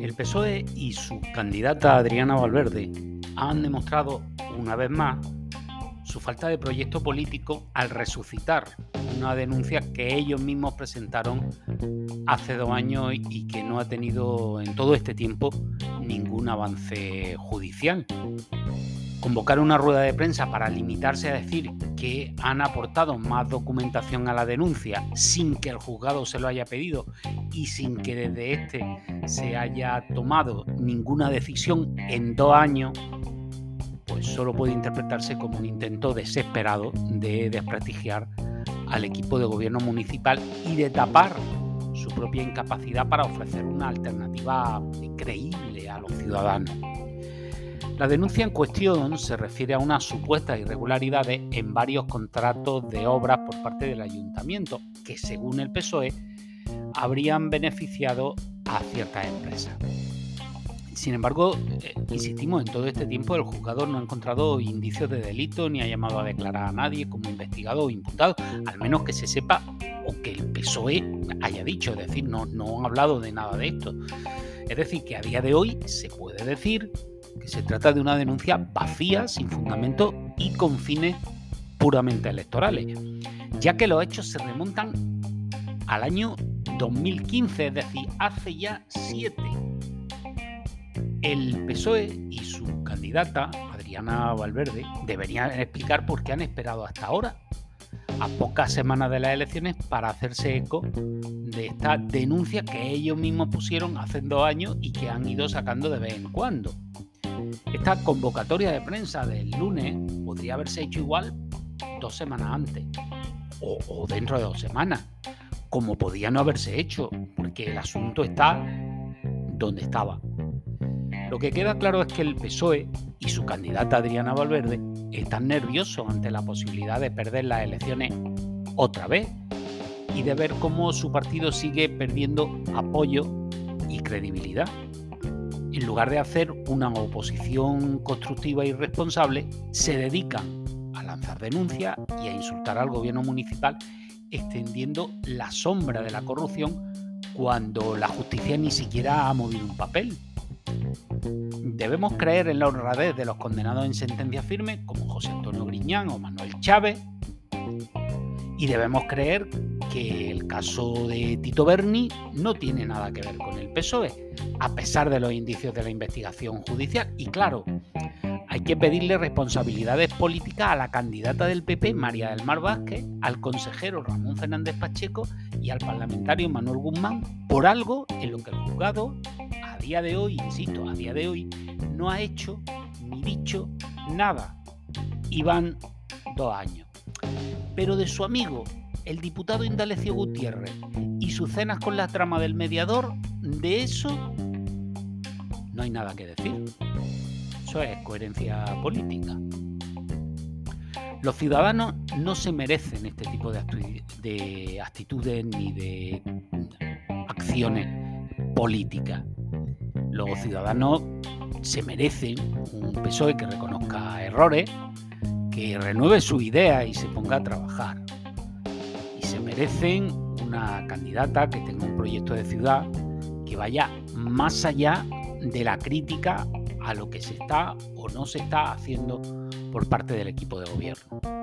El PSOE y su candidata Adriana Valverde han demostrado una vez más su falta de proyecto político al resucitar una denuncia que ellos mismos presentaron hace dos años y que no ha tenido en todo este tiempo ningún avance judicial. Convocar una rueda de prensa para limitarse a decir que han aportado más documentación a la denuncia sin que el juzgado se lo haya pedido y sin que desde este se haya tomado ninguna decisión en dos años, pues solo puede interpretarse como un intento desesperado de desprestigiar al equipo de gobierno municipal y de tapar su propia incapacidad para ofrecer una alternativa creíble a los ciudadanos. La denuncia en cuestión se refiere a unas supuestas irregularidades en varios contratos de obras por parte del ayuntamiento, que según el PSOE habrían beneficiado a ciertas empresas. Sin embargo, eh, insistimos, en todo este tiempo el juzgador no ha encontrado indicios de delito ni ha llamado a declarar a nadie como investigado o imputado, al menos que se sepa o que el PSOE haya dicho, es decir, no, no han hablado de nada de esto. Es decir, que a día de hoy se puede decir que se trata de una denuncia vacía, sin fundamento y con fines puramente electorales, ya que los hechos se remontan al año 2015, es decir, hace ya siete. El PSOE y su candidata, Adriana Valverde, deberían explicar por qué han esperado hasta ahora, a pocas semanas de las elecciones, para hacerse eco de esta denuncia que ellos mismos pusieron hace dos años y que han ido sacando de vez en cuando. Esta convocatoria de prensa del lunes podría haberse hecho igual dos semanas antes o, dentro de dos semanas, como podía no haberse hecho, porque el asunto está donde estaba. Lo que queda claro es que el PSOE y su candidata Adriana Valverde están nerviosos ante la posibilidad de perder las elecciones otra vez y de ver cómo su partido sigue perdiendo apoyo y credibilidad en lugar de hacer una oposición constructiva y responsable, se dedican a lanzar denuncias y a insultar al gobierno municipal, extendiendo la sombra de la corrupción cuando la justicia ni siquiera ha movido un papel. Debemos creer en la honradez de los condenados en sentencia firme, como José Antonio Griñán o Manuel Chávez, y debemos creer que el caso de Tito Berni no tiene nada que ver con el PSOE, a pesar de los indicios de la investigación judicial. Y claro, hay que pedirle responsabilidades políticas a la candidata del PP, María del Mar Vázquez, al consejero Ramón Fernández Pacheco y al parlamentario Manuel Guzmán por algo en lo que el juzgado, a día de hoy, insisto, a día de hoy, no ha hecho ni dicho nada. Y van dos años. Pero de su amigo, el diputado Indalecio Gutiérrez, y sus cenas con la trama del mediador, de eso no hay nada que decir. Eso es coherencia política. Los ciudadanos no se merecen este tipo de, de actitudes ni de acciones políticas. Los ciudadanos se merecen un PSOE que reconozca errores, que renueve su idea y se ponga a trabajar. Merecen una candidata que tenga un proyecto de ciudad que vaya más allá de la crítica a lo que se está o no se está haciendo por parte del equipo de gobierno.